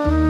Música